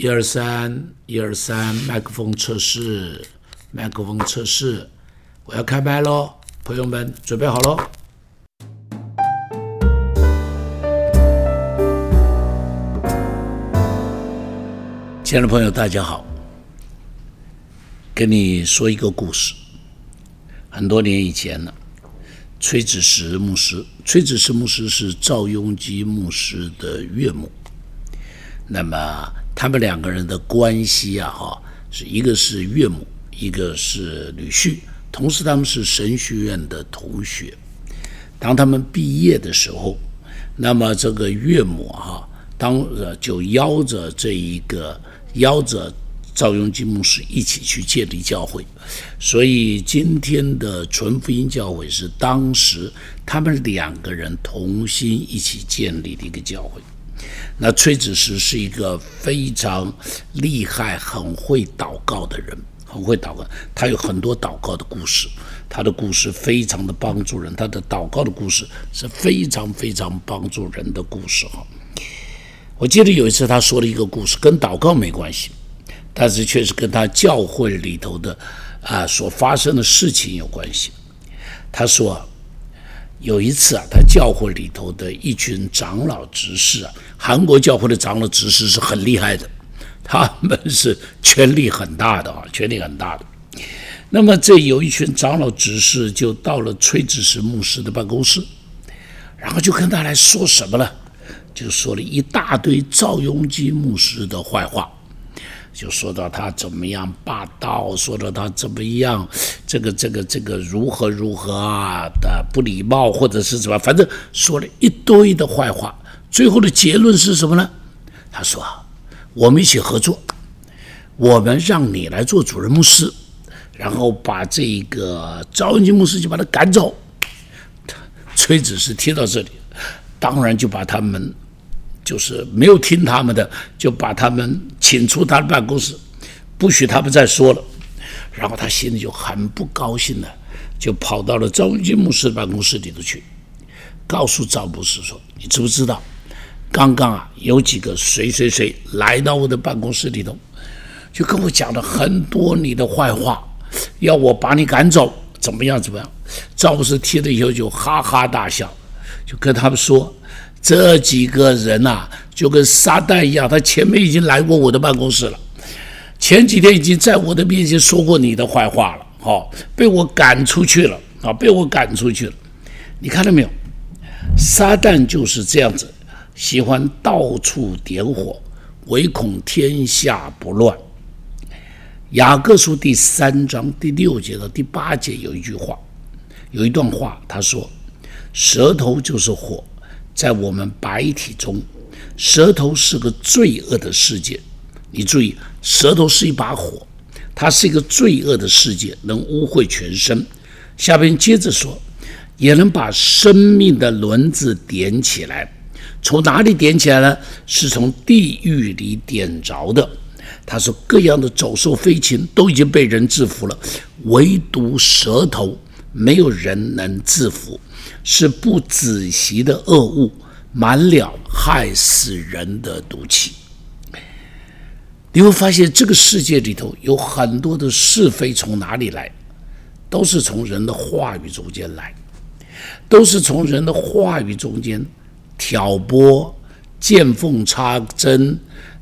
一二三，一二三，麦克风测试，麦克风测试，我要开麦喽，朋友们准备好喽。亲爱的朋友，大家好，跟你说一个故事。很多年以前呢，崔子石牧师，崔子石牧师是赵雍基牧师的岳母。那么他们两个人的关系啊，哈，是一个是岳母，一个是女婿，同时他们是神学院的同学。当他们毕业的时候，那么这个岳母哈，当呃就邀着这一个邀着赵雍基牧师一起去建立教会，所以今天的纯福音教会是当时他们两个人同心一起建立的一个教会。那崔子石是一个非常厉害、很会祷告的人，很会祷告。他有很多祷告的故事，他的故事非常的帮助人。他的祷告的故事是非常非常帮助人的故事哈。我记得有一次他说了一个故事，跟祷告没关系，但是却是跟他教会里头的啊所发生的事情有关系。他说。有一次啊，他教会里头的一群长老执事啊，韩国教会的长老执事是很厉害的，他们是权力很大的啊，权力很大的。那么这有一群长老执事就到了崔子石牧师的办公室，然后就跟他来说什么呢？就说了一大堆赵雍基牧师的坏话。就说到他怎么样霸道，说到他怎么样，这个这个这个如何如何啊的不礼貌，或者是什么，反正说了一堆的坏话。最后的结论是什么呢？他说：“我们一起合作，我们让你来做主任牧师，然后把这个赵文金牧师就把他赶走。”崔子是听到这里，当然就把他们。就是没有听他们的，就把他们请出他的办公室，不许他们再说了。然后他心里就很不高兴了，就跑到了赵文金牧师的办公室里头去，告诉赵牧师说：“你知不知道，刚刚啊有几个谁谁谁来到我的办公室里头，就跟我讲了很多你的坏话，要我把你赶走，怎么样怎么样？”赵牧师听了以后就哈哈大笑，就跟他们说。这几个人呐，就跟撒旦一样，他前面已经来过我的办公室了，前几天已经在我的面前说过你的坏话了，好，被我赶出去了啊，被我赶出去了。你看到没有？撒旦就是这样子，喜欢到处点火，唯恐天下不乱。雅各书第三章第六节到第八节有一句话，有一段话，他说：“舌头就是火。”在我们白体中，舌头是个罪恶的世界。你注意，舌头是一把火，它是一个罪恶的世界，能污秽全身。下边接着说，也能把生命的轮子点起来。从哪里点起来呢？是从地狱里点着的。他说，各样的走兽飞禽都已经被人制服了，唯独舌头，没有人能制服。是不仔细的恶物，满了害死人的毒气。你会发现，这个世界里头有很多的是非，从哪里来？都是从人的话语中间来，都是从人的话语中间挑拨、见缝插针。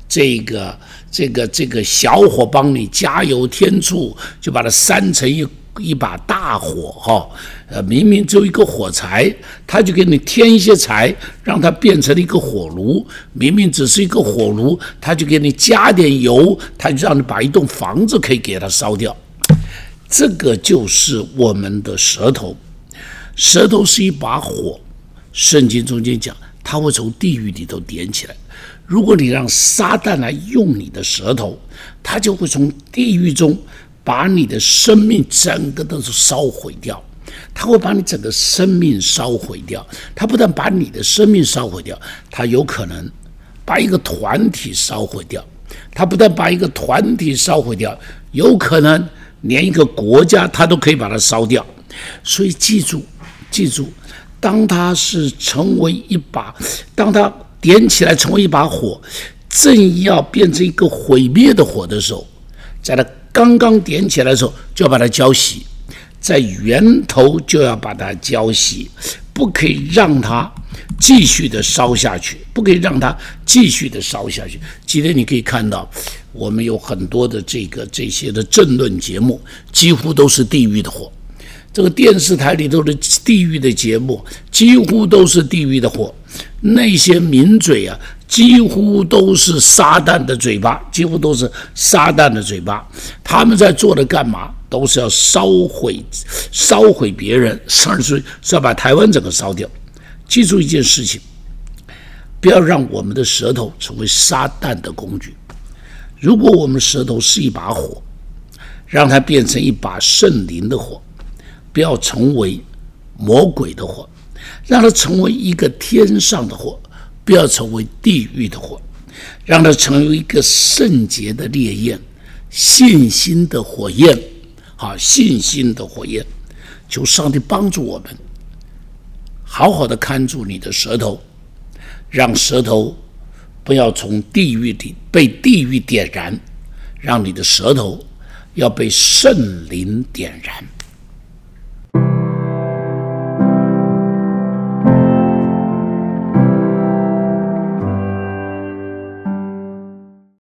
这个、这个、这个小火帮你加油添醋，就把它扇成一。一把大火，哈，呃，明明只有一个火柴，他就给你添一些柴，让它变成了一个火炉。明明只是一个火炉，他就给你加点油，他就让你把一栋房子可以给它烧掉。这个就是我们的舌头，舌头是一把火。圣经中间讲，它会从地狱里头点起来。如果你让撒旦来用你的舌头，他就会从地狱中。把你的生命整个都是烧毁掉，他会把你整个生命烧毁掉。他不但把你的生命烧毁掉，他有可能把一个团体烧毁掉。他不但把一个团体烧毁掉，有可能连一个国家他都可以把它烧掉。所以记住，记住，当他是成为一把，当他点起来成为一把火。正要变成一个毁灭的火的时候，在它刚刚点起来的时候，就要把它浇熄，在源头就要把它浇熄，不可以让它继续的烧下去，不可以让它继续的烧下去。今天你可以看到，我们有很多的这个这些的政论节目，几乎都是地狱的火。这个电视台里头的地狱的节目，几乎都是地狱的火。那些名嘴啊，几乎都是撒旦的嘴巴，几乎都是撒旦的嘴巴。他们在做的干嘛？都是要烧毁、烧毁别人，甚至是要把台湾整个烧掉。记住一件事情：不要让我们的舌头成为撒旦的工具。如果我们舌头是一把火，让它变成一把圣灵的火。不要成为魔鬼的火，让它成为一个天上的火；不要成为地狱的火，让它成为一个圣洁的烈焰、信心的火焰。啊，信心的火焰，求上帝帮助我们，好好的看住你的舌头，让舌头不要从地狱里被地狱点燃，让你的舌头要被圣灵点燃。